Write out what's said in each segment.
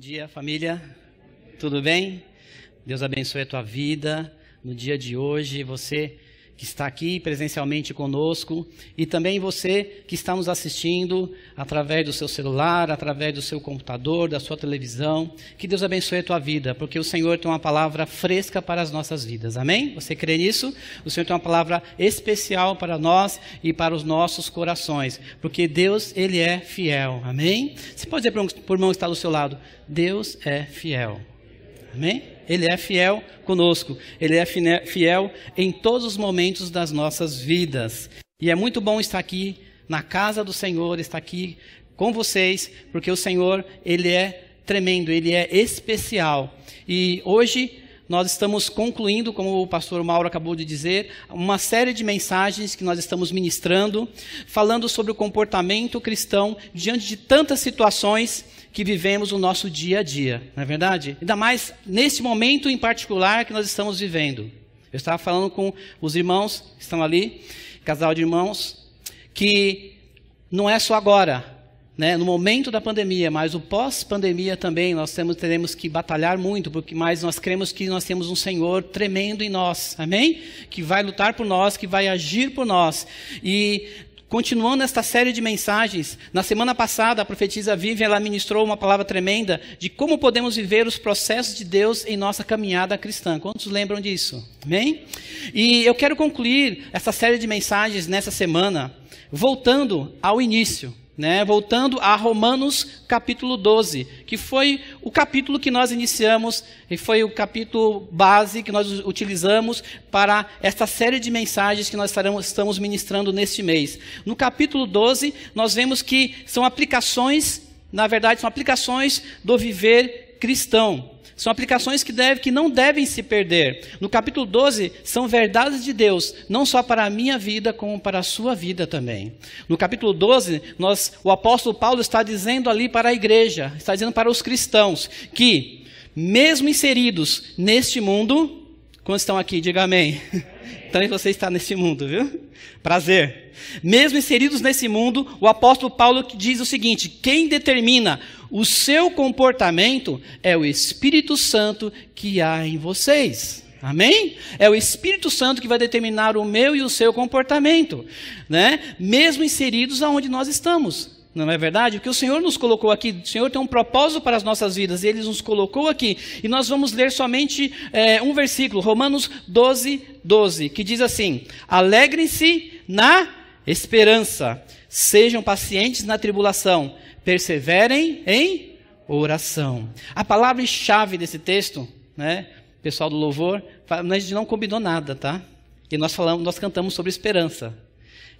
Dia, família. Tudo bem? Deus abençoe a tua vida no dia de hoje. Você que está aqui presencialmente conosco e também você que está nos assistindo através do seu celular, através do seu computador, da sua televisão. Que Deus abençoe a tua vida, porque o Senhor tem uma palavra fresca para as nossas vidas. Amém? Você crê nisso? O Senhor tem uma palavra especial para nós e para os nossos corações, porque Deus, ele é fiel. Amém? Você pode dizer para o irmão que está do seu lado: Deus é fiel. Amém? Ele é fiel conosco. Ele é fiel em todos os momentos das nossas vidas. E é muito bom estar aqui na casa do Senhor, estar aqui com vocês, porque o Senhor, ele é tremendo, ele é especial. E hoje nós estamos concluindo, como o pastor Mauro acabou de dizer, uma série de mensagens que nós estamos ministrando, falando sobre o comportamento cristão diante de tantas situações que vivemos no nosso dia a dia, não é verdade? Ainda mais nesse momento em particular que nós estamos vivendo. Eu estava falando com os irmãos que estão ali, casal de irmãos, que não é só agora, né, no momento da pandemia, mas o pós-pandemia também, nós temos, teremos que batalhar muito, porque mais nós cremos que nós temos um Senhor tremendo em nós, amém? Que vai lutar por nós, que vai agir por nós. E Continuando esta série de mensagens, na semana passada a profetisa Vivian ela ministrou uma palavra tremenda de como podemos viver os processos de Deus em nossa caminhada cristã. Quantos lembram disso? Amém? E eu quero concluir essa série de mensagens nessa semana voltando ao início. Né, voltando a Romanos capítulo 12, que foi o capítulo que nós iniciamos e foi o capítulo base que nós utilizamos para esta série de mensagens que nós estamos ministrando neste mês. No capítulo 12, nós vemos que são aplicações, na verdade, são aplicações do viver cristão. São aplicações que, deve, que não devem se perder. No capítulo 12, são verdades de Deus, não só para a minha vida, como para a sua vida também. No capítulo 12, nós, o apóstolo Paulo está dizendo ali para a igreja, está dizendo para os cristãos, que, mesmo inseridos neste mundo, quantos estão aqui? Diga amém. Então você está nesse mundo, viu? Prazer. Mesmo inseridos nesse mundo, o apóstolo Paulo diz o seguinte: quem determina o seu comportamento é o Espírito Santo que há em vocês. Amém? É o Espírito Santo que vai determinar o meu e o seu comportamento, né? Mesmo inseridos aonde nós estamos. Não é verdade? Porque o Senhor nos colocou aqui, o Senhor tem um propósito para as nossas vidas, e Ele nos colocou aqui. E nós vamos ler somente é, um versículo, Romanos 12, 12, que diz assim: Alegrem-se na esperança, sejam pacientes na tribulação, perseverem em oração. A palavra-chave desse texto, né, pessoal do louvor, a gente não combinou nada, tá? E nós falamos, nós cantamos sobre esperança.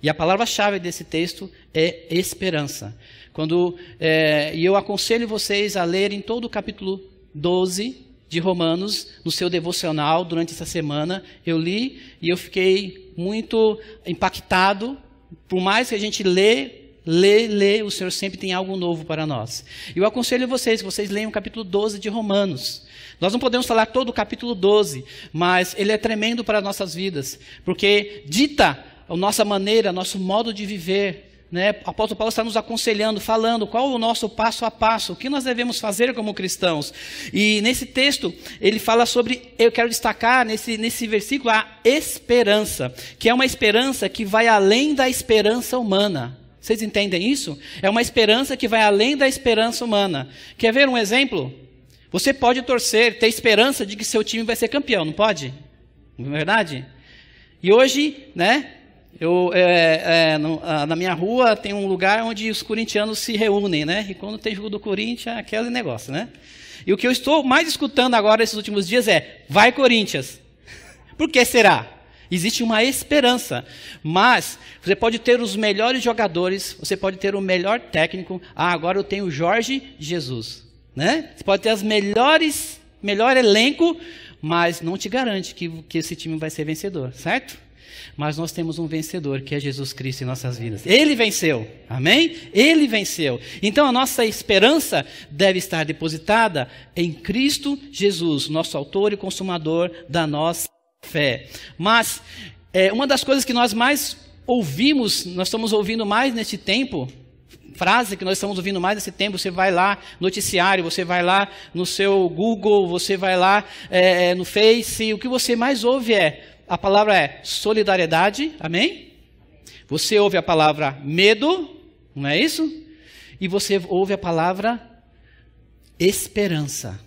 E a palavra-chave desse texto é esperança. Quando, é, e eu aconselho vocês a lerem todo o capítulo 12 de Romanos no seu devocional durante essa semana. Eu li e eu fiquei muito impactado. Por mais que a gente lê lê, lê, o Senhor sempre tem algo novo para nós. Eu aconselho vocês vocês leiam o capítulo 12 de Romanos. Nós não podemos falar todo o capítulo 12, mas ele é tremendo para nossas vidas, porque dita a nossa maneira, nosso modo de viver. Né? O apóstolo Paulo está nos aconselhando, falando qual o nosso passo a passo, o que nós devemos fazer como cristãos. E nesse texto, ele fala sobre, eu quero destacar nesse, nesse versículo, a esperança, que é uma esperança que vai além da esperança humana. Vocês entendem isso? É uma esperança que vai além da esperança humana. Quer ver um exemplo? Você pode torcer, ter esperança de que seu time vai ser campeão, não pode? Não é verdade? E hoje, né? Eu, é, é, no, na minha rua tem um lugar onde os corintianos se reúnem, né? E quando tem jogo do Corinthians, é aquele negócio, né? E o que eu estou mais escutando agora esses últimos dias é: vai Corinthians. Por que será? Existe uma esperança. Mas você pode ter os melhores jogadores, você pode ter o melhor técnico. Ah, agora eu tenho Jorge Jesus. né? Você pode ter as melhores, melhor elenco, mas não te garante que, que esse time vai ser vencedor, certo? Mas nós temos um vencedor, que é Jesus Cristo em nossas vidas. Ele venceu, amém? Ele venceu. Então a nossa esperança deve estar depositada em Cristo Jesus, nosso autor e consumador da nossa fé. Mas é, uma das coisas que nós mais ouvimos, nós estamos ouvindo mais neste tempo, frase que nós estamos ouvindo mais nesse tempo, você vai lá, noticiário, você vai lá no seu Google, você vai lá é, no Face, o que você mais ouve é, a palavra é solidariedade, amém? Você ouve a palavra medo, não é isso? E você ouve a palavra esperança.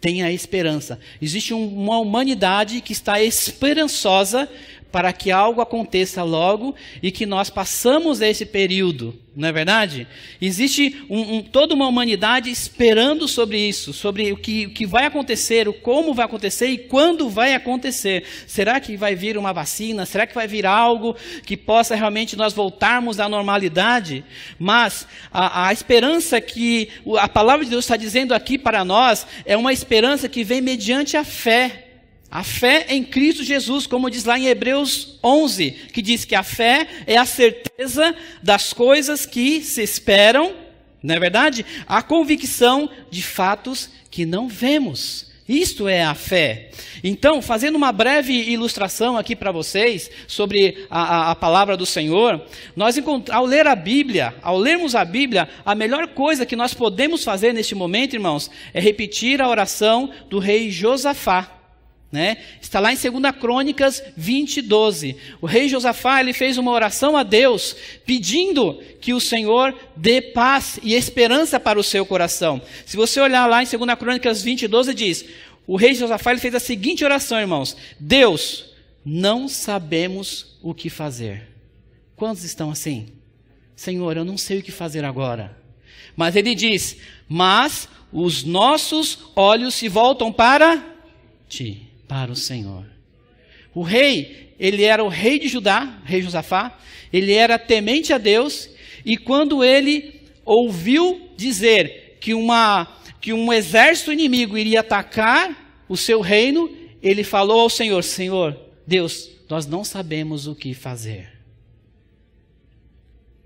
Tenha esperança. Existe uma humanidade que está esperançosa para que algo aconteça logo e que nós passamos esse período, não é verdade? Existe um, um, toda uma humanidade esperando sobre isso, sobre o que, o que vai acontecer, o como vai acontecer e quando vai acontecer. Será que vai vir uma vacina? Será que vai vir algo que possa realmente nós voltarmos à normalidade? Mas a, a esperança que a palavra de Deus está dizendo aqui para nós é uma esperança que vem mediante a fé. A fé em Cristo Jesus, como diz lá em Hebreus 11, que diz que a fé é a certeza das coisas que se esperam, não é verdade? A convicção de fatos que não vemos. Isto é a fé. Então, fazendo uma breve ilustração aqui para vocês sobre a, a, a, palavra do Senhor, nós ao ler a Bíblia, ao lermos a Bíblia, a melhor coisa que nós podemos fazer neste momento, irmãos, é repetir a oração do rei Josafá. Né? Está lá em 2 Crônicas 20, 12. O rei Josafá ele fez uma oração a Deus, pedindo que o Senhor dê paz e esperança para o seu coração. Se você olhar lá em 2 Crônicas 20, 12, diz: O rei Josafá ele fez a seguinte oração, irmãos: Deus, não sabemos o que fazer. Quantos estão assim? Senhor, eu não sei o que fazer agora. Mas ele diz: Mas os nossos olhos se voltam para ti para o Senhor. O rei, ele era o rei de Judá, rei Josafá, ele era temente a Deus, e quando ele ouviu dizer que, uma, que um exército inimigo iria atacar o seu reino, ele falou ao Senhor: Senhor, Deus, nós não sabemos o que fazer.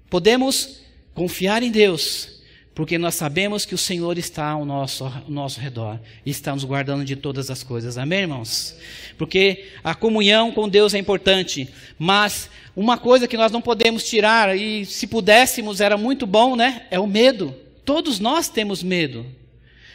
Podemos confiar em Deus, porque nós sabemos que o Senhor está ao nosso, ao nosso redor e está nos guardando de todas as coisas. Amém, irmãos? Porque a comunhão com Deus é importante, mas uma coisa que nós não podemos tirar, e se pudéssemos era muito bom, né? É o medo. Todos nós temos medo.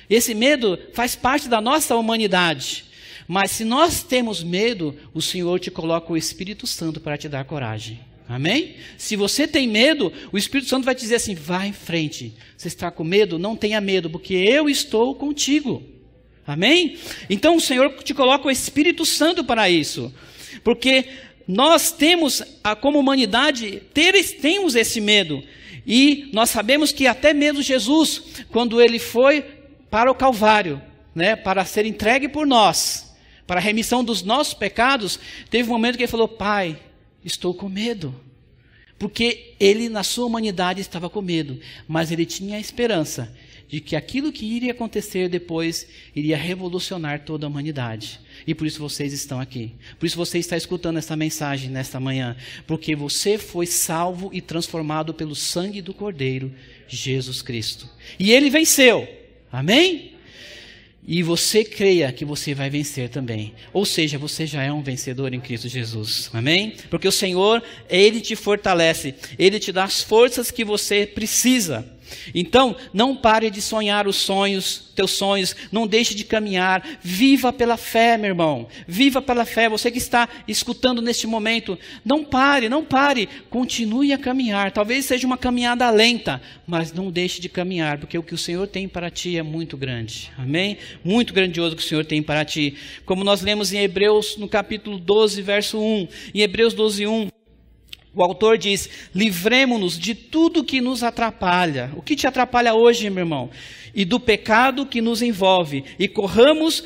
Esse medo faz parte da nossa humanidade. Mas se nós temos medo, o Senhor te coloca o Espírito Santo para te dar coragem. Amém? Se você tem medo, o Espírito Santo vai te dizer assim: vá em frente. Você está com medo? Não tenha medo, porque eu estou contigo. Amém? Então o Senhor te coloca o Espírito Santo para isso. Porque nós temos, como humanidade, ter, temos esse medo. E nós sabemos que até mesmo Jesus, quando ele foi para o Calvário, né, para ser entregue por nós, para a remissão dos nossos pecados, teve um momento que ele falou: Pai, estou com medo. Porque ele, na sua humanidade, estava com medo, mas ele tinha a esperança de que aquilo que iria acontecer depois iria revolucionar toda a humanidade. E por isso vocês estão aqui. Por isso você está escutando essa mensagem nesta manhã. Porque você foi salvo e transformado pelo sangue do Cordeiro, Jesus Cristo. E ele venceu. Amém? E você creia que você vai vencer também. Ou seja, você já é um vencedor em Cristo Jesus. Amém? Porque o Senhor, Ele te fortalece. Ele te dá as forças que você precisa. Então, não pare de sonhar os sonhos, teus sonhos, não deixe de caminhar, viva pela fé, meu irmão. Viva pela fé. Você que está escutando neste momento, não pare, não pare, continue a caminhar. Talvez seja uma caminhada lenta, mas não deixe de caminhar, porque o que o Senhor tem para ti é muito grande. Amém? Muito grandioso o que o Senhor tem para ti. Como nós lemos em Hebreus no capítulo 12, verso 1, em Hebreus 12, 1, o autor diz: livremos-nos de tudo que nos atrapalha. O que te atrapalha hoje, meu irmão? E do pecado que nos envolve. E corramos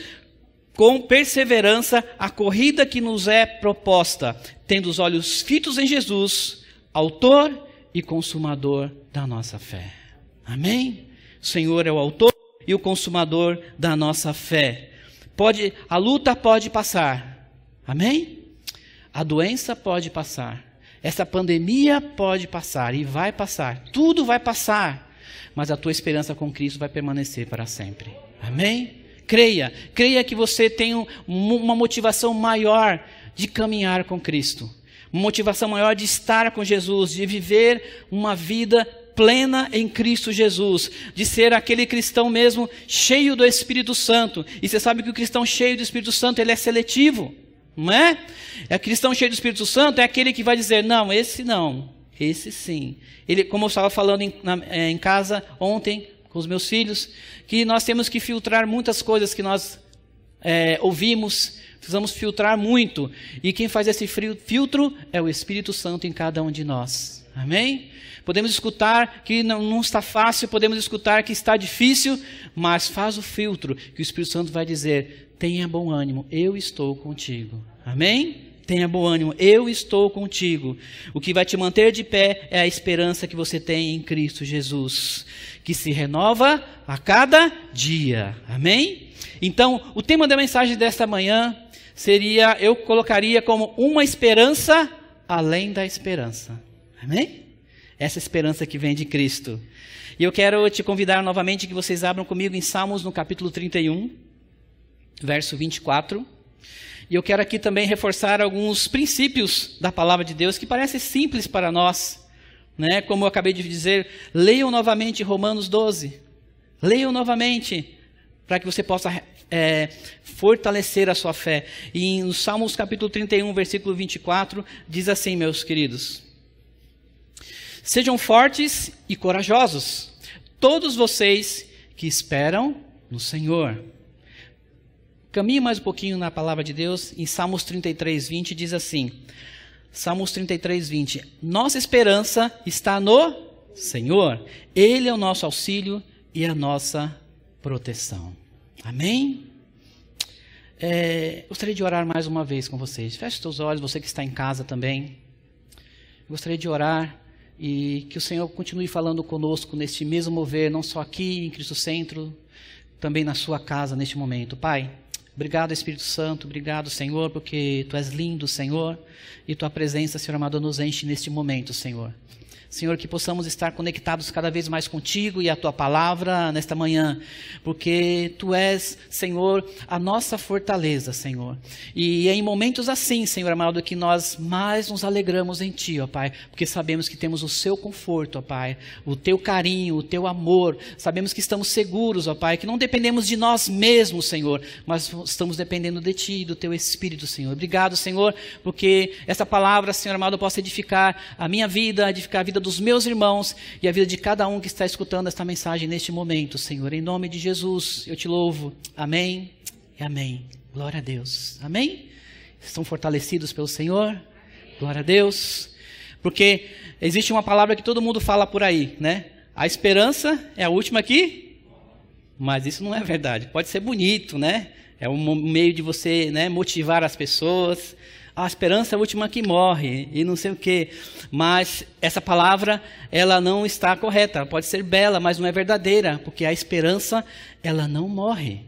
com perseverança a corrida que nos é proposta, tendo os olhos fitos em Jesus, autor e consumador da nossa fé. Amém? O Senhor é o autor e o consumador da nossa fé. Pode, a luta pode passar. Amém? A doença pode passar. Essa pandemia pode passar e vai passar. Tudo vai passar. Mas a tua esperança com Cristo vai permanecer para sempre. Amém? Creia, creia que você tem uma motivação maior de caminhar com Cristo, uma motivação maior de estar com Jesus, de viver uma vida plena em Cristo Jesus, de ser aquele cristão mesmo cheio do Espírito Santo. E você sabe que o cristão cheio do Espírito Santo, ele é seletivo, não é? É cristão cheio do Espírito Santo é aquele que vai dizer: "Não, esse não, esse sim". Ele, como eu estava falando em, na, é, em casa ontem com os meus filhos, que nós temos que filtrar muitas coisas que nós é, ouvimos, Precisamos filtrar muito. E quem faz esse filtro é o Espírito Santo em cada um de nós. Amém? Podemos escutar que não, não, está fácil, podemos escutar que está difícil, mas faz o filtro que o Espírito Santo vai dizer: tenha bom ânimo, eu estou contigo. Amém? Tenha bom ânimo, eu estou contigo. O que vai te manter de pé é a esperança que você tem em Cristo Jesus, que se renova a cada dia. Amém? Então, o tema da mensagem desta manhã seria, eu colocaria como uma esperança além da esperança. Amém? Essa esperança que vem de Cristo. E eu quero te convidar novamente que vocês abram comigo em Salmos no capítulo 31, verso 24. E eu quero aqui também reforçar alguns princípios da palavra de Deus que parecem simples para nós. Né? Como eu acabei de dizer, leiam novamente Romanos 12. Leiam novamente para que você possa é, fortalecer a sua fé. E no Salmos capítulo 31, versículo 24, diz assim, meus queridos: Sejam fortes e corajosos, todos vocês que esperam no Senhor. Caminhe mais um pouquinho na palavra de Deus, em Salmos 33, 20, diz assim: Salmos 33, 20: Nossa esperança está no Senhor, Ele é o nosso auxílio e a nossa proteção. Amém? É, gostaria de orar mais uma vez com vocês. Feche seus olhos, você que está em casa também. Gostaria de orar e que o Senhor continue falando conosco neste mesmo mover, não só aqui em Cristo Centro, também na sua casa neste momento. Pai, obrigado Espírito Santo, obrigado Senhor, porque Tu és lindo, Senhor, e Tua presença, Senhor amado, nos enche neste momento, Senhor. Senhor, que possamos estar conectados cada vez mais contigo e a tua palavra nesta manhã, porque tu és, Senhor, a nossa fortaleza, Senhor. E é em momentos assim, Senhor amado, que nós mais nos alegramos em ti, ó Pai, porque sabemos que temos o seu conforto, ó Pai, o teu carinho, o teu amor. Sabemos que estamos seguros, ó Pai, que não dependemos de nós mesmos, Senhor, mas estamos dependendo de ti e do teu Espírito, Senhor. Obrigado, Senhor, porque essa palavra, Senhor amado, possa edificar a minha vida, edificar a vida vida dos meus irmãos e a vida de cada um que está escutando esta mensagem neste momento, Senhor. Em nome de Jesus, eu te louvo. Amém e amém. Glória a Deus. Amém? Estão fortalecidos pelo Senhor? Glória a Deus. Porque existe uma palavra que todo mundo fala por aí, né? A esperança é a última aqui, mas isso não é verdade. Pode ser bonito, né? É um meio de você né, motivar as pessoas, a esperança é a última que morre e não sei o quê. Mas essa palavra, ela não está correta. Pode ser bela, mas não é verdadeira, porque a esperança, ela não morre.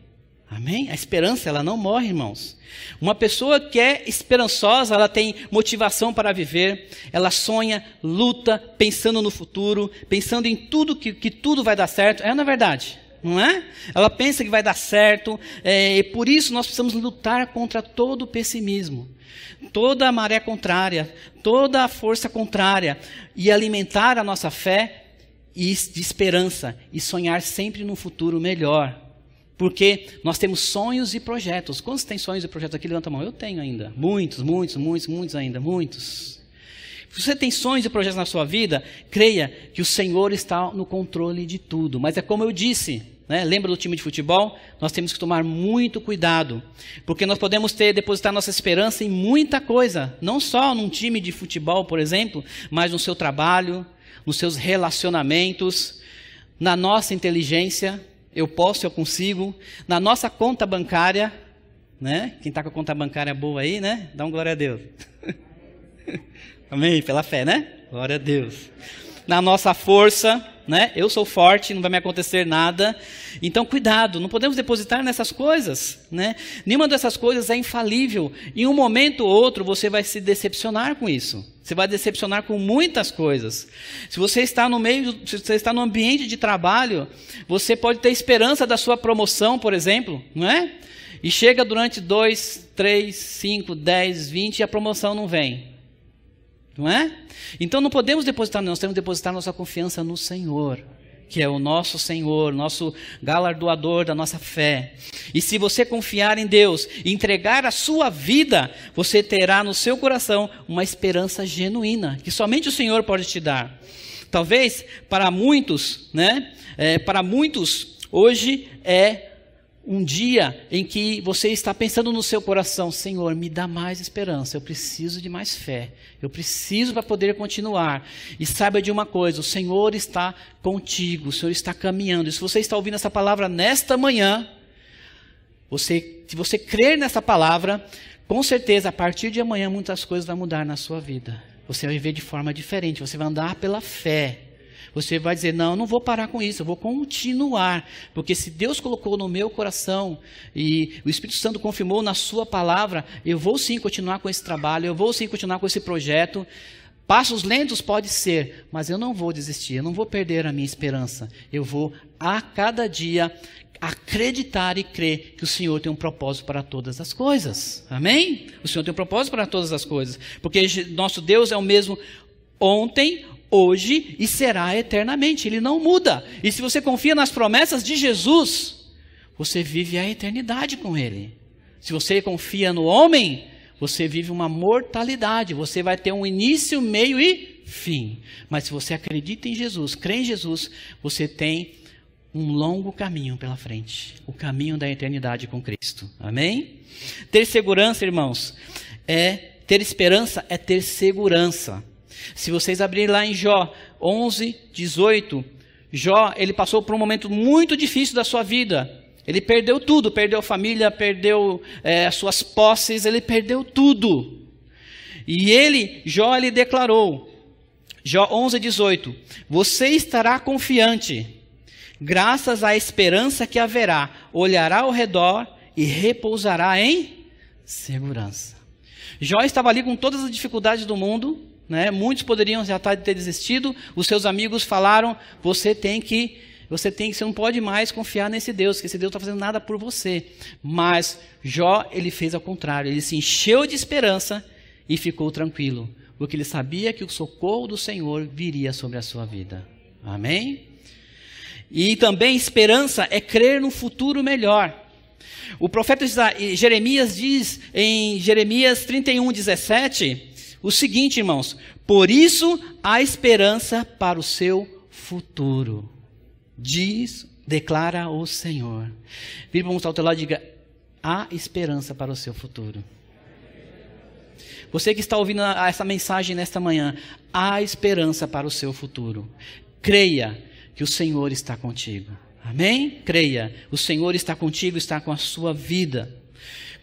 Amém? A esperança, ela não morre, irmãos. Uma pessoa que é esperançosa, ela tem motivação para viver, ela sonha, luta, pensando no futuro, pensando em tudo que, que tudo vai dar certo. É na é verdade não é? Ela pensa que vai dar certo, é, e por isso nós precisamos lutar contra todo o pessimismo toda a maré contrária, toda a força contrária e alimentar a nossa fé e de esperança e sonhar sempre num futuro melhor. Porque nós temos sonhos e projetos. Quantos têm sonhos e projetos aqui? Levanta a mão. Eu tenho ainda. Muitos, muitos, muitos, muitos ainda. Muitos. Se você tem sonhos e projetos na sua vida, creia que o Senhor está no controle de tudo. Mas é como eu disse, né? Lembra do time de futebol? Nós temos que tomar muito cuidado, porque nós podemos ter depositar nossa esperança em muita coisa, não só num time de futebol, por exemplo, mas no seu trabalho, nos seus relacionamentos, na nossa inteligência. Eu posso, eu consigo, na nossa conta bancária, né? Quem está com a conta bancária boa aí, né? Dá um glória a Deus. Amém? Pela fé, né? Glória a Deus na nossa força, né? Eu sou forte, não vai me acontecer nada. Então, cuidado, não podemos depositar nessas coisas, né? Nenhuma dessas coisas é infalível. Em um momento ou outro, você vai se decepcionar com isso. Você vai decepcionar com muitas coisas. Se você está no meio, se você está no ambiente de trabalho, você pode ter esperança da sua promoção, por exemplo, não é? E chega durante dois, três, cinco, dez, vinte e a promoção não vem. Não é? Então não podemos depositar, nós temos que depositar nossa confiança no Senhor, que é o nosso Senhor, nosso galardoador da nossa fé. E se você confiar em Deus e entregar a sua vida, você terá no seu coração uma esperança genuína, que somente o Senhor pode te dar. Talvez para muitos, né? É, para muitos, hoje é um dia em que você está pensando no seu coração, Senhor, me dá mais esperança, eu preciso de mais fé, eu preciso para poder continuar. E saiba de uma coisa: o Senhor está contigo, o Senhor está caminhando. E se você está ouvindo essa palavra nesta manhã, você, se você crer nessa palavra, com certeza a partir de amanhã muitas coisas vão mudar na sua vida. Você vai viver de forma diferente, você vai andar pela fé. Você vai dizer: Não, eu não vou parar com isso, eu vou continuar. Porque se Deus colocou no meu coração e o Espírito Santo confirmou na Sua palavra, eu vou sim continuar com esse trabalho, eu vou sim continuar com esse projeto. Passos lentos pode ser, mas eu não vou desistir, eu não vou perder a minha esperança. Eu vou a cada dia acreditar e crer que o Senhor tem um propósito para todas as coisas. Amém? O Senhor tem um propósito para todas as coisas, porque nosso Deus é o mesmo ontem, hoje e será eternamente. Ele não muda. E se você confia nas promessas de Jesus, você vive a eternidade com Ele. Se você confia no homem, você vive uma mortalidade. Você vai ter um início, meio e fim. Mas se você acredita em Jesus, crê em Jesus, você tem um longo caminho pela frente o caminho da eternidade com Cristo. Amém? Ter segurança, irmãos, é ter esperança, é ter segurança. Se vocês abrirem lá em Jó 11, 18, Jó, ele passou por um momento muito difícil da sua vida. Ele perdeu tudo, perdeu família, perdeu é, as suas posses, ele perdeu tudo. E ele, Jó, ele declarou, Jó 11, 18: Você estará confiante, graças à esperança que haverá, olhará ao redor e repousará em segurança. Jó estava ali com todas as dificuldades do mundo, né? Muitos poderiam já ter desistido. Os seus amigos falaram: você tem que, você tem que, você não pode mais confiar nesse Deus, que esse Deus está fazendo nada por você. Mas Jó ele fez ao contrário. Ele se encheu de esperança e ficou tranquilo, porque ele sabia que o socorro do Senhor viria sobre a sua vida. Amém? E também esperança é crer no futuro melhor. O profeta Jeremias diz em Jeremias 31, 17 o seguinte, irmãos: por isso há esperança para o seu futuro. Diz, declara o Senhor. Vire para o teu lado e diga: há esperança para o seu futuro. Você que está ouvindo essa mensagem nesta manhã, há esperança para o seu futuro. Creia que o Senhor está contigo. Amém? Creia, o Senhor está contigo, está com a sua vida.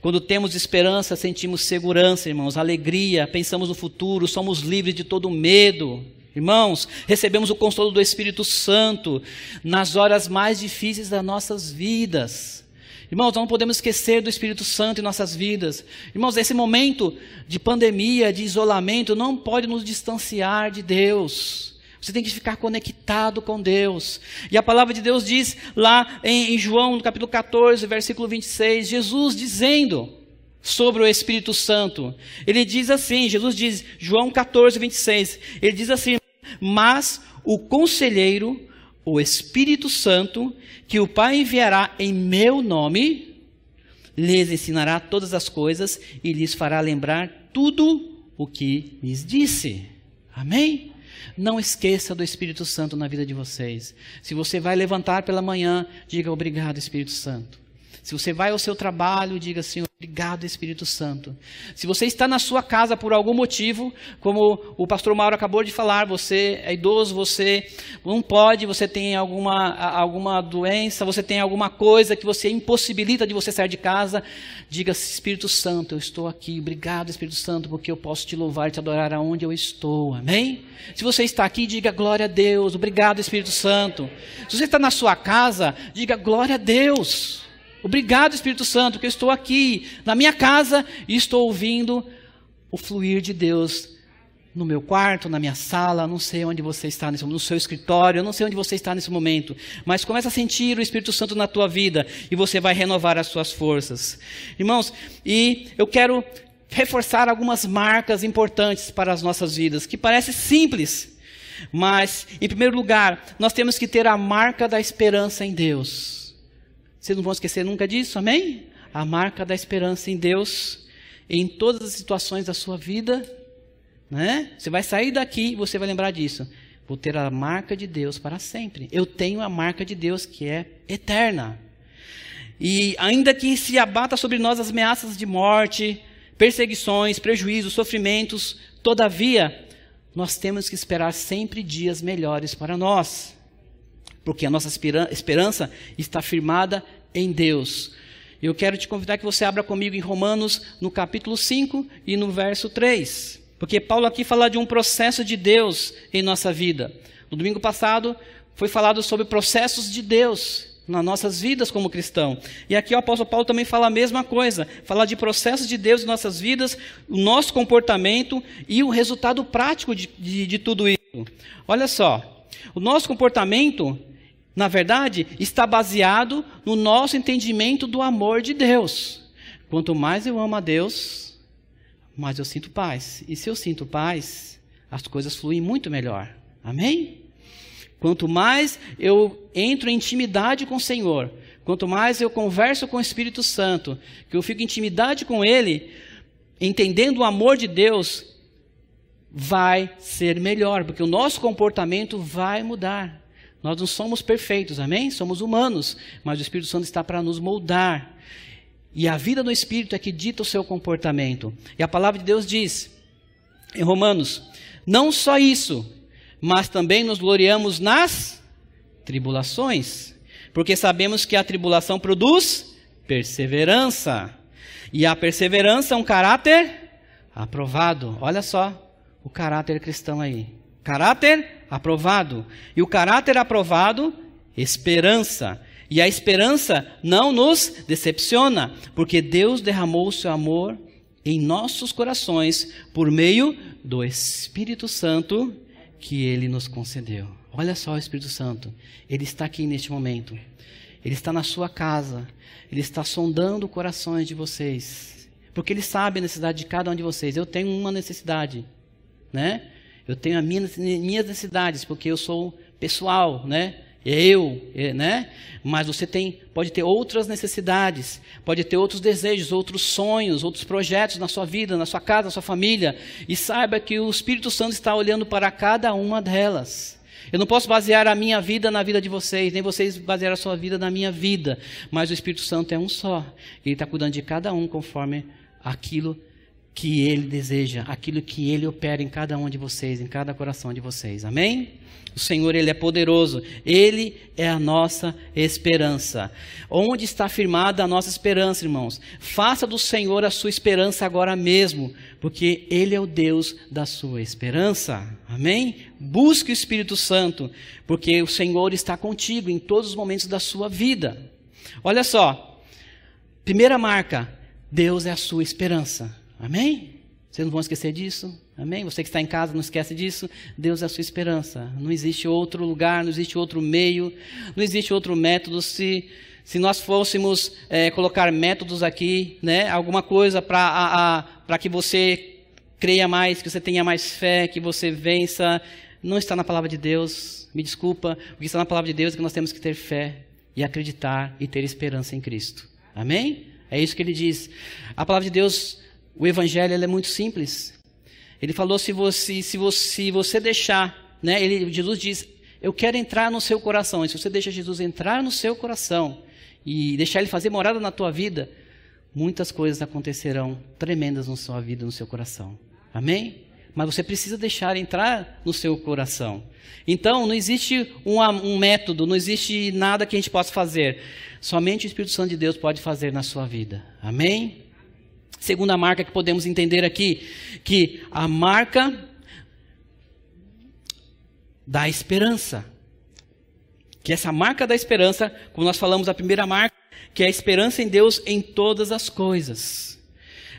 Quando temos esperança, sentimos segurança, irmãos, alegria, pensamos no futuro, somos livres de todo medo. Irmãos, recebemos o consolo do Espírito Santo nas horas mais difíceis das nossas vidas. Irmãos, não podemos esquecer do Espírito Santo em nossas vidas. Irmãos, esse momento de pandemia, de isolamento, não pode nos distanciar de Deus. Você tem que ficar conectado com Deus. E a palavra de Deus diz lá em, João, no capítulo 14, versículo 26, Jesus dizendo sobre o Espírito Santo. Ele diz assim, Jesus diz, João 14, 26, ele diz assim: Mas o conselheiro, o Espírito Santo, que o Pai enviará em meu nome, lhes ensinará todas as coisas e lhes fará lembrar tudo o que lhes disse. Amém? Não esqueça do Espírito Santo na vida de vocês. Se você vai levantar pela manhã, diga obrigado, Espírito Santo. Se você vai ao seu trabalho, diga Senhor, obrigado Espírito Santo. Se você está na sua casa por algum motivo, como o pastor Mauro acabou de falar, você é idoso, você não pode, você tem alguma, alguma doença, você tem alguma coisa que você impossibilita de você sair de casa, diga Espírito Santo, eu estou aqui. Obrigado Espírito Santo, porque eu posso te louvar e te adorar aonde eu estou. Amém? Se você está aqui, diga glória a Deus. Obrigado Espírito Santo. Se você está na sua casa, diga glória a Deus. Obrigado, Espírito Santo, porque eu estou aqui na minha casa e estou ouvindo o fluir de Deus no meu quarto, na minha sala, não sei onde você está nesse no seu escritório, não sei onde você está nesse momento, mas começa a sentir o Espírito Santo na tua vida e você vai renovar as suas forças. Irmãos, e eu quero reforçar algumas marcas importantes para as nossas vidas, que parece simples, mas em primeiro lugar, nós temos que ter a marca da esperança em Deus. Vocês não vão esquecer nunca disso, amém? A marca da esperança em Deus em todas as situações da sua vida, né? Você vai sair daqui e você vai lembrar disso. Vou ter a marca de Deus para sempre. Eu tenho a marca de Deus que é eterna. E ainda que se abata sobre nós as ameaças de morte, perseguições, prejuízos, sofrimentos, todavia, nós temos que esperar sempre dias melhores para nós porque a nossa esperança está firmada em Deus. Eu quero te convidar que você abra comigo em Romanos, no capítulo 5 e no verso 3. Porque Paulo aqui fala de um processo de Deus em nossa vida. No domingo passado foi falado sobre processos de Deus nas nossas vidas como cristão. E aqui o apóstolo Paulo também fala a mesma coisa, fala de processos de Deus em nossas vidas, o nosso comportamento e o resultado prático de, de, de tudo isso. Olha só, o nosso comportamento na verdade, está baseado no nosso entendimento do amor de Deus. Quanto mais eu amo a Deus, mais eu sinto paz. E se eu sinto paz, as coisas fluem muito melhor. Amém? Quanto mais eu entro em intimidade com o Senhor, quanto mais eu converso com o Espírito Santo, que eu fico em intimidade com Ele, entendendo o amor de Deus, vai ser melhor, porque o nosso comportamento vai mudar. Nós não somos perfeitos, amém? Somos humanos, mas o Espírito Santo está para nos moldar. E a vida do Espírito é que dita o seu comportamento. E a palavra de Deus diz, em Romanos: não só isso, mas também nos gloriamos nas tribulações, porque sabemos que a tribulação produz perseverança, e a perseverança é um caráter aprovado. Olha só o caráter cristão aí. Caráter aprovado. E o caráter aprovado, esperança. E a esperança não nos decepciona, porque Deus derramou o seu amor em nossos corações por meio do Espírito Santo que ele nos concedeu. Olha só o Espírito Santo, ele está aqui neste momento. Ele está na sua casa, ele está sondando corações de vocês, porque ele sabe a necessidade de cada um de vocês. Eu tenho uma necessidade, né? Eu tenho as minhas, minhas necessidades, porque eu sou pessoal, né? É eu, é, né? Mas você tem, pode ter outras necessidades, pode ter outros desejos, outros sonhos, outros projetos na sua vida, na sua casa, na sua família. E saiba que o Espírito Santo está olhando para cada uma delas. Eu não posso basear a minha vida na vida de vocês, nem vocês basear a sua vida na minha vida. Mas o Espírito Santo é um só. Ele está cuidando de cada um conforme aquilo que Ele deseja, aquilo que Ele opera em cada um de vocês, em cada coração de vocês. Amém? O Senhor, Ele é poderoso. Ele é a nossa esperança. Onde está firmada a nossa esperança, irmãos? Faça do Senhor a sua esperança agora mesmo, porque Ele é o Deus da sua esperança. Amém? Busque o Espírito Santo, porque o Senhor está contigo em todos os momentos da sua vida. Olha só. Primeira marca: Deus é a sua esperança. Amém? Vocês não vão esquecer disso? Amém? Você que está em casa, não esquece disso. Deus é a sua esperança. Não existe outro lugar, não existe outro meio, não existe outro método. Se, se nós fôssemos é, colocar métodos aqui, né, alguma coisa para que você creia mais, que você tenha mais fé, que você vença, não está na palavra de Deus. Me desculpa, o que está na palavra de Deus é que nós temos que ter fé e acreditar e ter esperança em Cristo. Amém? É isso que ele diz. A palavra de Deus o evangelho é muito simples. Ele falou se você, se você, se você deixar, né? Ele, Jesus diz, eu quero entrar no seu coração. E se você deixa Jesus entrar no seu coração e deixar Ele fazer morada na tua vida, muitas coisas acontecerão tremendas na sua vida, no seu coração. Amém? Mas você precisa deixar entrar no seu coração. Então, não existe um, um método, não existe nada que a gente possa fazer. Somente o Espírito Santo de Deus pode fazer na sua vida. Amém? Segunda marca que podemos entender aqui, que a marca da esperança. Que essa marca da esperança, como nós falamos, a primeira marca, que é a esperança em Deus em todas as coisas.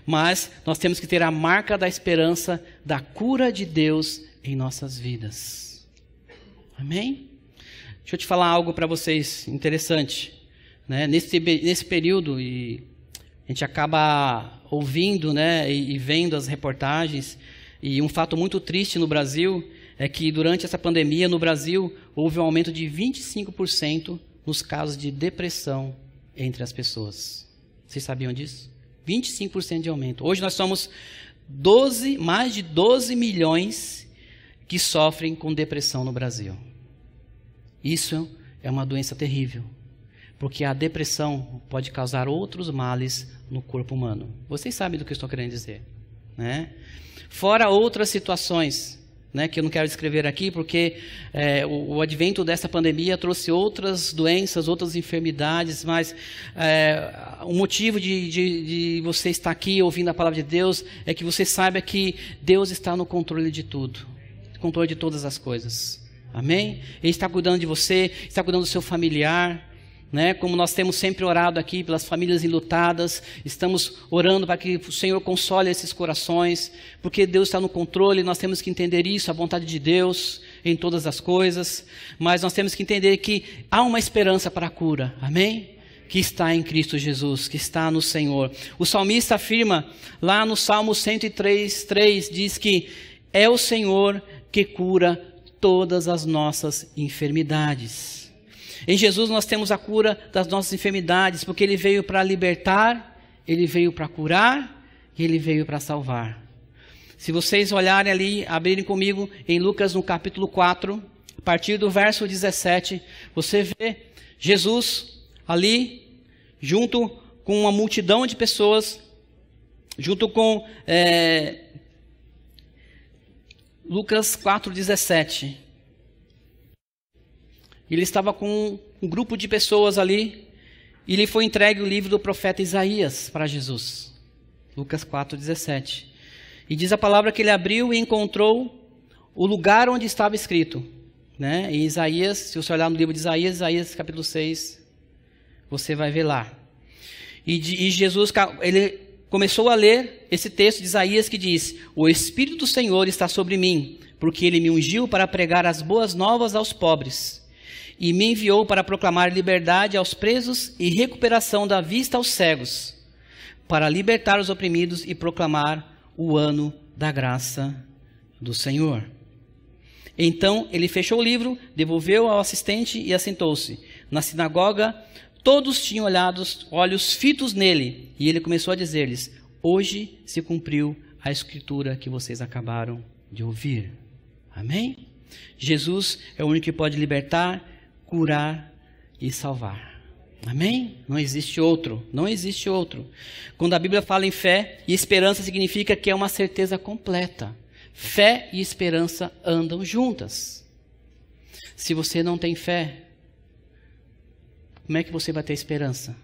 Mas nós temos que ter a marca da esperança da cura de Deus em nossas vidas. Amém? Deixa eu te falar algo para vocês interessante. Né? Nesse, nesse período, e a gente acaba ouvindo né, e, e vendo as reportagens, e um fato muito triste no Brasil é que durante essa pandemia no Brasil houve um aumento de 25% nos casos de depressão entre as pessoas. Vocês sabiam disso? 25% de aumento. Hoje nós somos 12, mais de 12 milhões que sofrem com depressão no Brasil. Isso é uma doença terrível, porque a depressão pode causar outros males no corpo humano. Vocês sabem do que eu estou querendo dizer, né? Fora outras situações né, que eu não quero descrever aqui, porque é, o, o, advento dessa pandemia trouxe outras doenças, outras enfermidades, mas é, o motivo de, de, de, você estar aqui ouvindo a palavra de Deus é que você saiba que Deus está no controle de tudo, controle de todas as coisas. Amém? Ele está cuidando de você, está cuidando do seu familiar, né? Como nós temos sempre orado aqui pelas famílias enlutadas, estamos orando para que o Senhor console esses corações, porque Deus está no controle, nós temos que entender isso, a vontade de Deus em todas as coisas, mas nós temos que entender que há uma esperança para a cura, amém? Que está em Cristo Jesus, que está no Senhor. O salmista afirma lá no Salmo 103, 3, diz que é o Senhor que cura todas as nossas enfermidades. Em Jesus nós temos a cura das nossas enfermidades, porque ele veio para libertar, ele veio para curar e ele veio para salvar. Se vocês olharem ali, abrirem comigo em Lucas no capítulo 4, a partir do verso 17, você vê Jesus ali, junto com uma multidão de pessoas, junto com é, Lucas 4,17. Ele estava com um grupo de pessoas ali e lhe foi entregue o livro do profeta Isaías para Jesus. Lucas 4,17. E diz a palavra que ele abriu e encontrou o lugar onde estava escrito. Né? Em Isaías, se você olhar no livro de Isaías, Isaías capítulo 6, você vai ver lá. E, e Jesus, ele começou a ler esse texto de Isaías que diz: O Espírito do Senhor está sobre mim, porque ele me ungiu para pregar as boas novas aos pobres e me enviou para proclamar liberdade aos presos e recuperação da vista aos cegos, para libertar os oprimidos e proclamar o ano da graça do Senhor. Então ele fechou o livro, devolveu ao assistente e assentou-se. Na sinagoga, todos tinham olhado, olhos fitos nele, e ele começou a dizer-lhes: Hoje se cumpriu a escritura que vocês acabaram de ouvir. Amém? Jesus é o único que pode libertar, curar e salvar. Amém? Não existe outro, não existe outro. Quando a Bíblia fala em fé e esperança, significa que é uma certeza completa. Fé e esperança andam juntas. Se você não tem fé, como é que você vai ter esperança?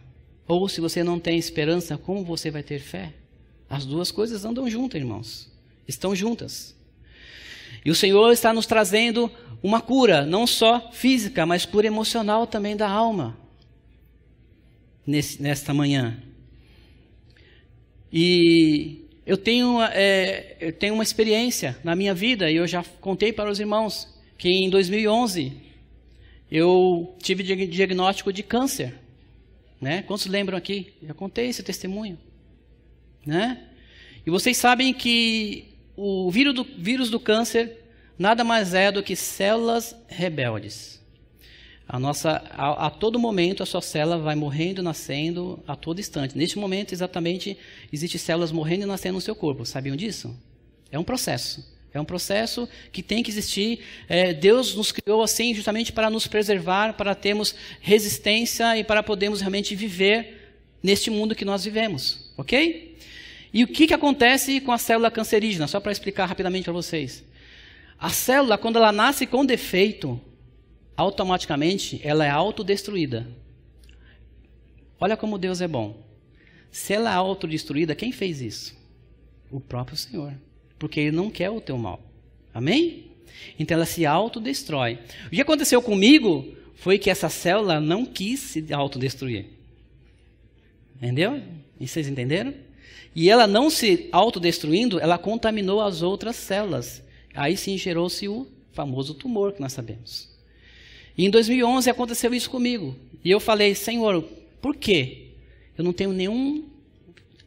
Ou se você não tem esperança, como você vai ter fé? As duas coisas andam juntas, irmãos. Estão juntas. E o Senhor está nos trazendo uma cura, não só física, mas cura emocional também da alma, nesse, nesta manhã. E eu tenho, é, eu tenho uma experiência na minha vida, e eu já contei para os irmãos, que em 2011 eu tive diagnóstico de câncer. Né? Quantos lembram aqui? Já contei esse testemunho. Né? E vocês sabem que o vírus do, vírus do câncer nada mais é do que células rebeldes. A nossa, a, a, todo momento a sua célula vai morrendo, nascendo a todo instante. Neste momento, exatamente, existem células morrendo e nascendo no seu corpo. Sabiam disso? É um processo. É um processo que tem que existir. É, Deus nos criou assim justamente para nos preservar, para termos resistência e para podermos realmente viver neste mundo que nós vivemos. Ok? E o que, que acontece com a célula cancerígena? Só para explicar rapidamente para vocês. A célula, quando ela nasce com defeito, automaticamente ela é autodestruída. Olha como Deus é bom. Se ela é autodestruída, quem fez isso? O próprio Senhor. Porque Ele não quer o teu mal. Amém? Então ela se autodestrói. O que aconteceu comigo foi que essa célula não quis se autodestruir. Entendeu? E vocês entenderam? E ela não se autodestruindo, ela contaminou as outras células. Aí sim gerou-se o famoso tumor que nós sabemos. E em 2011 aconteceu isso comigo. E eu falei, Senhor, por quê? Eu não tenho nenhum,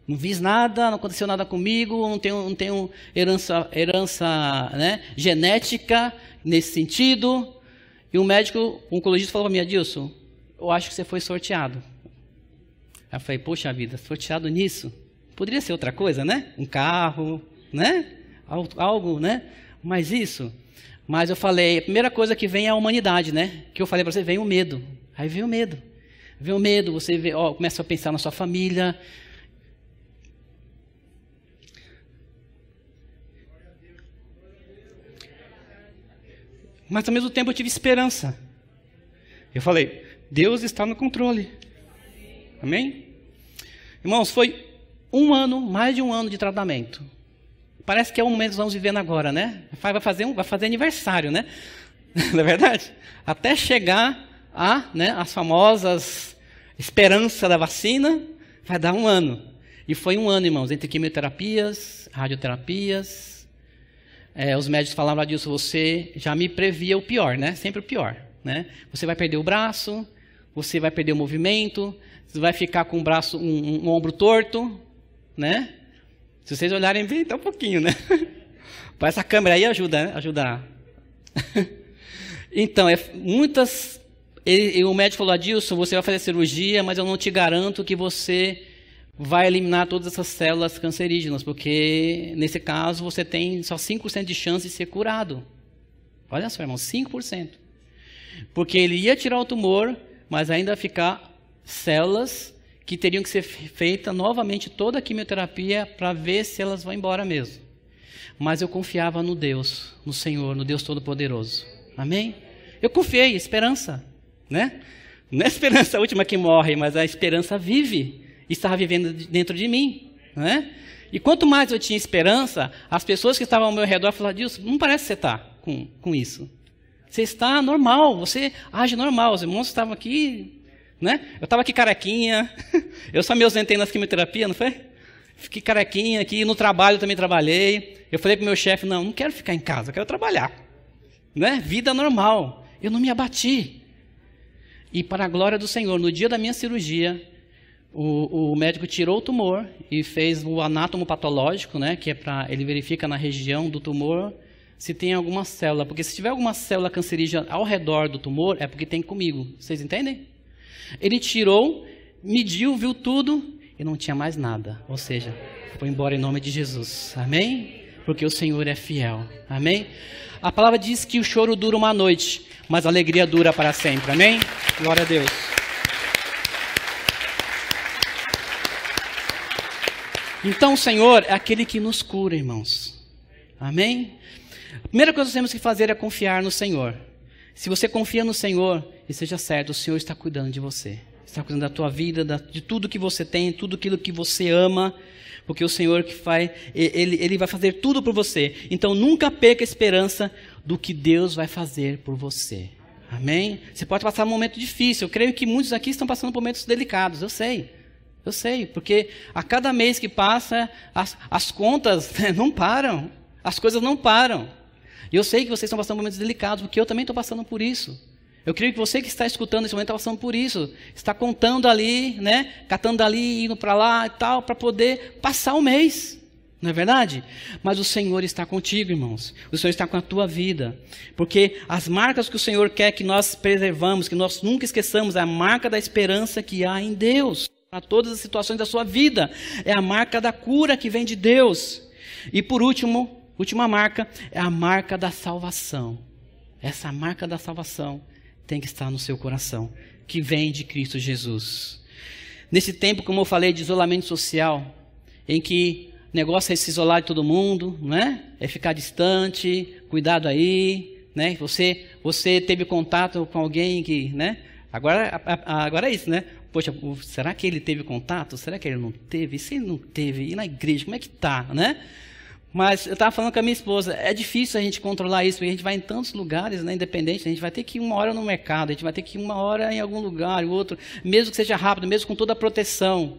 não fiz nada, não aconteceu nada comigo, não tenho, não tenho herança, herança né, genética nesse sentido. E um médico, um oncologista falou para mim, Adilson, eu acho que você foi sorteado. Aí eu falei, poxa vida, sorteado nisso? Poderia ser outra coisa, né? Um carro, né? Algo, né? Mas isso. Mas eu falei, a primeira coisa que vem é a humanidade, né? Que eu falei para você, vem o medo. Aí vem o medo. Vem o medo, você vê, ó, começa a pensar na sua família. Mas ao mesmo tempo eu tive esperança. Eu falei, Deus está no controle. Amém? Irmãos, foi um ano, mais de um ano de tratamento. Parece que é o momento que estamos vivendo agora, né? Vai fazer, um, vai fazer aniversário, né? Não é verdade? Até chegar a, né, as famosas esperança da vacina, vai dar um ano. E foi um ano, irmãos, entre quimioterapias, radioterapias. É, os médicos falavam disso, você já me previa o pior, né? Sempre o pior, né? Você vai perder o braço, você vai perder o movimento, você vai ficar com o braço, um, um ombro torto, né? Se vocês olharem bem, tá um pouquinho, né? Essa câmera aí ajuda, né? Ajudar. então, é, muitas. Ele, o médico falou, Adilson, você vai fazer cirurgia, mas eu não te garanto que você vai eliminar todas essas células cancerígenas, porque nesse caso você tem só 5% de chance de ser curado. Olha só, irmão, 5%. Porque ele ia tirar o tumor, mas ainda ficar células que teriam que ser feita novamente toda a quimioterapia para ver se elas vão embora mesmo. Mas eu confiava no Deus, no Senhor, no Deus Todo-Poderoso. Amém? Eu confiei, esperança, né? Não é a esperança última que morre, mas a esperança vive, estava vivendo dentro de mim, né? E quanto mais eu tinha esperança, as pessoas que estavam ao meu redor falavam, Deus, não parece que você está com, com isso. Você está normal, você age normal. Os irmãos estavam aqui né? Eu estava aqui carequinha, eu só me ausentei nas quimioterapia, não foi? Fiquei carequinha aqui, no trabalho também trabalhei. Eu falei para o meu chefe, não, não quero ficar em casa, quero trabalhar. Né? Vida normal. Eu não me abati. E para a glória do Senhor, no dia da minha cirurgia, o, o médico tirou o tumor e fez o anátomo patológico, né, que é para ele verifica na região do tumor se tem alguma célula, porque se tiver alguma célula cancerígena ao redor do tumor, é porque tem comigo. Vocês entendem? Ele tirou, mediu, viu tudo e não tinha mais nada. Ou seja, foi embora em nome de Jesus. Amém? Porque o Senhor é fiel. Amém? A palavra diz que o choro dura uma noite, mas a alegria dura para sempre. Amém? Glória a Deus. Então o Senhor é aquele que nos cura, irmãos. Amém? A primeira coisa que temos que fazer é confiar no Senhor. Se você confia no Senhor, e seja certo, o Senhor está cuidando de você. Está cuidando da tua vida, de tudo que você tem, tudo aquilo que você ama, porque o Senhor que faz, ele, ele vai fazer tudo por você. Então nunca perca a esperança do que Deus vai fazer por você. Amém? Você pode passar um momento difícil. Eu creio que muitos aqui estão passando por momentos delicados. Eu sei. Eu sei, porque a cada mês que passa, as, as contas não param. As coisas não param. E eu sei que vocês estão passando momentos delicados, porque eu também estou passando por isso. Eu creio que você que está escutando nesse momento está passando por isso. Está contando ali, né? Catando ali, indo para lá e tal, para poder passar o mês. Não é verdade? Mas o Senhor está contigo, irmãos. O Senhor está com a tua vida. Porque as marcas que o Senhor quer que nós preservamos, que nós nunca esqueçamos, é a marca da esperança que há em Deus. Para todas as situações da sua vida. É a marca da cura que vem de Deus. E por último, Última marca é a marca da salvação. Essa marca da salvação tem que estar no seu coração, que vem de Cristo Jesus. Nesse tempo, como eu falei, de isolamento social, em que o negócio é se isolar de todo mundo, né? É ficar distante, cuidado aí, né? Você, você teve contato com alguém que, né? Agora, agora é isso, né? Poxa, será que ele teve contato? Será que ele não teve? E se ele não teve? E na igreja, como é que tá, né? Mas eu estava falando com a minha esposa, é difícil a gente controlar isso, porque a gente vai em tantos lugares, né, independente, a gente vai ter que ir uma hora no mercado, a gente vai ter que ir uma hora em algum lugar, o outro, mesmo que seja rápido, mesmo com toda a proteção.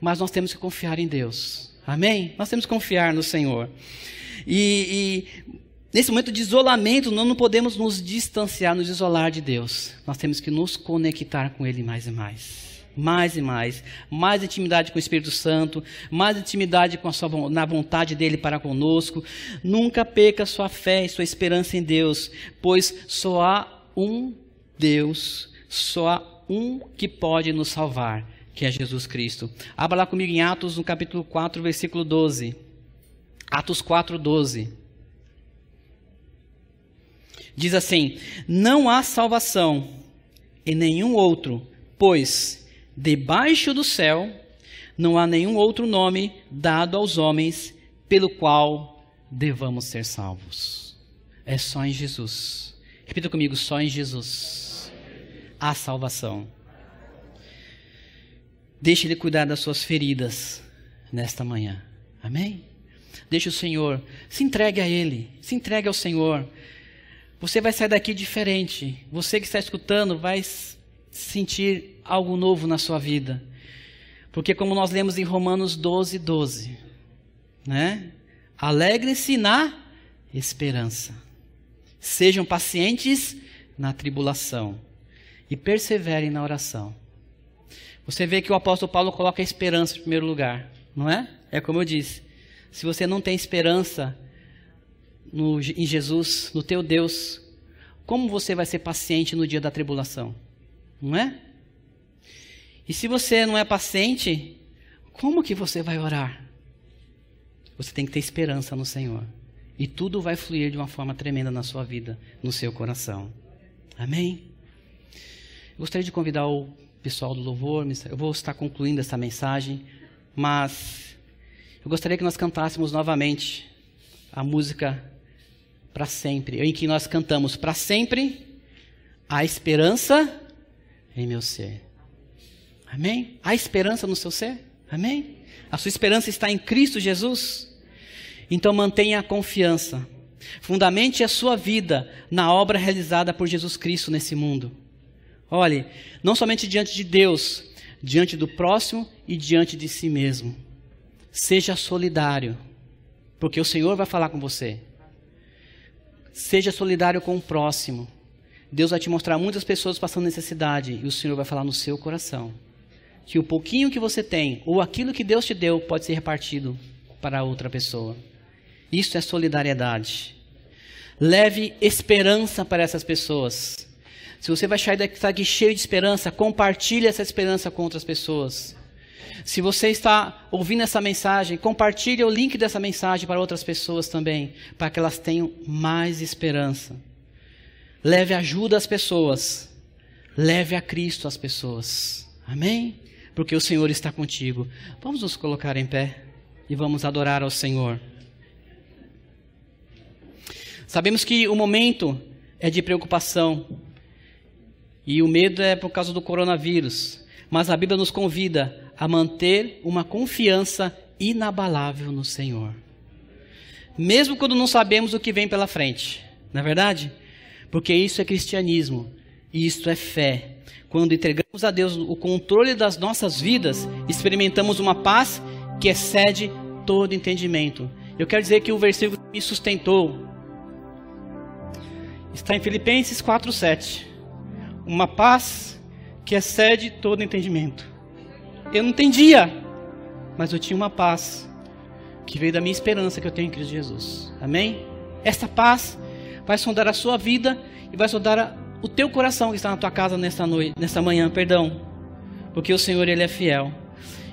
Mas nós temos que confiar em Deus. Amém? Nós temos que confiar no Senhor. E, e nesse momento de isolamento, nós não podemos nos distanciar, nos isolar de Deus. Nós temos que nos conectar com Ele mais e mais mais e mais, mais intimidade com o Espírito Santo, mais intimidade com a sua, na vontade dele para conosco. Nunca perca sua fé e sua esperança em Deus, pois só há um Deus, só há um que pode nos salvar, que é Jesus Cristo. Abra lá comigo em Atos, no capítulo 4, versículo 12. Atos 4, 12. Diz assim: Não há salvação em nenhum outro, pois Debaixo do céu não há nenhum outro nome dado aos homens pelo qual devamos ser salvos. É só em Jesus. Repita comigo: só em Jesus há salvação. Deixe Ele cuidar das suas feridas nesta manhã. Amém? Deixe o Senhor, se entregue a Ele, se entregue ao Senhor. Você vai sair daqui diferente. Você que está escutando vai sentir algo novo na sua vida. Porque como nós lemos em Romanos 12, 12, né? Alegre-se na esperança. Sejam pacientes na tribulação e perseverem na oração. Você vê que o apóstolo Paulo coloca a esperança em primeiro lugar, não é? É como eu disse. Se você não tem esperança no, em Jesus, no teu Deus, como você vai ser paciente no dia da tribulação? Não é? E se você não é paciente, como que você vai orar? Você tem que ter esperança no Senhor. E tudo vai fluir de uma forma tremenda na sua vida, no seu coração. Amém? Eu gostaria de convidar o pessoal do louvor, eu vou estar concluindo essa mensagem, mas eu gostaria que nós cantássemos novamente a música para sempre, em que nós cantamos para sempre a esperança em meu ser. Amém? Há esperança no seu ser? Amém? A sua esperança está em Cristo Jesus? Então mantenha a confiança. Fundamente a sua vida na obra realizada por Jesus Cristo nesse mundo. Olhe, não somente diante de Deus, diante do próximo e diante de si mesmo. Seja solidário, porque o Senhor vai falar com você. Seja solidário com o próximo. Deus vai te mostrar muitas pessoas passando necessidade e o Senhor vai falar no seu coração que o pouquinho que você tem ou aquilo que Deus te deu pode ser repartido para outra pessoa. Isso é solidariedade. Leve esperança para essas pessoas. Se você vai sair daqui cheio de esperança, compartilhe essa esperança com outras pessoas. Se você está ouvindo essa mensagem, compartilhe o link dessa mensagem para outras pessoas também, para que elas tenham mais esperança. Leve ajuda às pessoas. Leve a Cristo às pessoas. Amém? Porque o Senhor está contigo. Vamos nos colocar em pé e vamos adorar ao Senhor. Sabemos que o momento é de preocupação e o medo é por causa do coronavírus, mas a Bíblia nos convida a manter uma confiança inabalável no Senhor. Mesmo quando não sabemos o que vem pela frente, não é verdade? Porque isso é cristianismo isto é fé. Quando entregamos a Deus o controle das nossas vidas, experimentamos uma paz que excede todo entendimento. Eu quero dizer que o versículo que me sustentou está em Filipenses 4:7. Uma paz que excede todo entendimento. Eu não entendia, mas eu tinha uma paz que veio da minha esperança que eu tenho em Cristo Jesus. Amém? Essa paz vai sondar a sua vida e vai sondar a, o teu coração que está na tua casa nesta noite, nesta manhã, perdão. Porque o Senhor ele é fiel.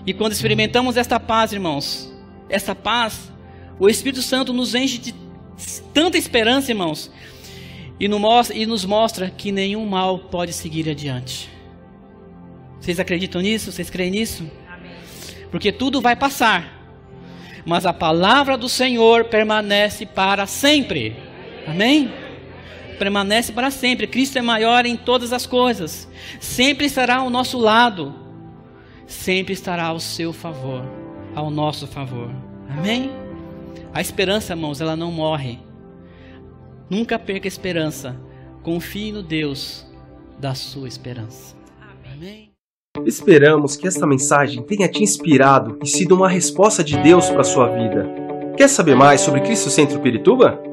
E quando experimentamos esta paz, irmãos, essa paz O Espírito Santo nos enche de tanta esperança, irmãos, e nos mostra que nenhum mal pode seguir adiante. Vocês acreditam nisso? Vocês creem nisso? Amém. Porque tudo vai passar, mas a palavra do Senhor permanece para sempre. Amém? Permanece para sempre. Cristo é maior em todas as coisas. Sempre estará ao nosso lado. Sempre estará ao seu favor, ao nosso favor. Amém? A esperança, irmãos, ela não morre. Nunca perca a esperança. Confie no Deus da sua esperança. Amém. Esperamos que esta mensagem tenha te inspirado e sido uma resposta de Deus para a sua vida. Quer saber mais sobre Cristo Centro Pirituba?